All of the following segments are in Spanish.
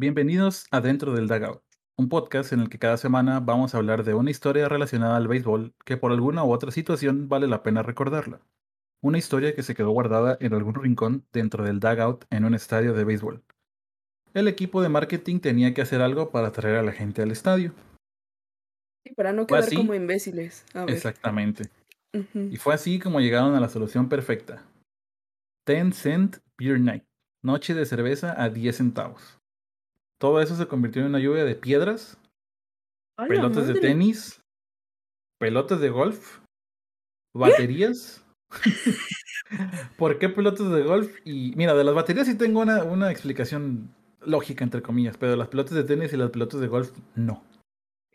Bienvenidos a Dentro del Dugout, un podcast en el que cada semana vamos a hablar de una historia relacionada al béisbol que por alguna u otra situación vale la pena recordarla. Una historia que se quedó guardada en algún rincón dentro del dugout en un estadio de béisbol. El equipo de marketing tenía que hacer algo para atraer a la gente al estadio. Sí, para no quedar así. como imbéciles. A ver. Exactamente. Y fue así como llegaron a la solución perfecta. 10 cent beer night. Noche de cerveza a 10 centavos. Todo eso se convirtió en una lluvia de piedras, ¡A la pelotas de tenis, pelotas de golf, baterías. ¿Por qué pelotas de golf? Y mira, de las baterías sí tengo una, una explicación lógica, entre comillas, pero de las pelotas de tenis y las pelotas de golf, no.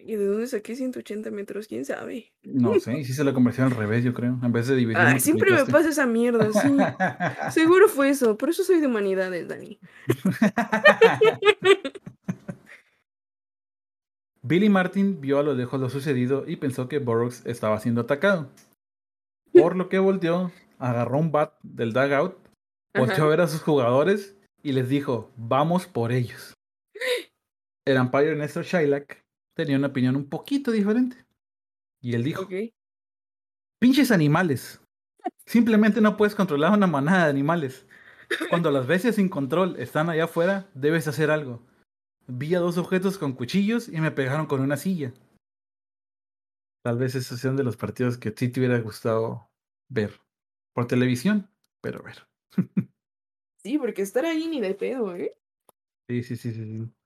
¿Y de dónde saqué 180 metros? ¿Quién sabe? No sé, y sí se la convirtió al revés, yo creo. En vez de dividir, Ay, siempre me pasa esa mierda, sí. Seguro fue eso. Por eso soy de humanidades, Dani. Billy Martin vio a lo lejos lo sucedido y pensó que Burroughs estaba siendo atacado. Por lo que volteó, agarró un bat del dugout, volteó a ver a sus jugadores y les dijo, vamos por ellos. El umpire Néstor Shylock tenía una opinión un poquito diferente. Y él dijo, pinches animales. Simplemente no puedes controlar una manada de animales. Cuando las bestias sin control están allá afuera, debes hacer algo. Vi a dos objetos con cuchillos y me pegaron con una silla. Tal vez esos sean de los partidos que sí te hubiera gustado ver por televisión, pero ver. Sí, porque estar ahí ni de pedo, ¿eh? Sí, sí, sí, sí. sí.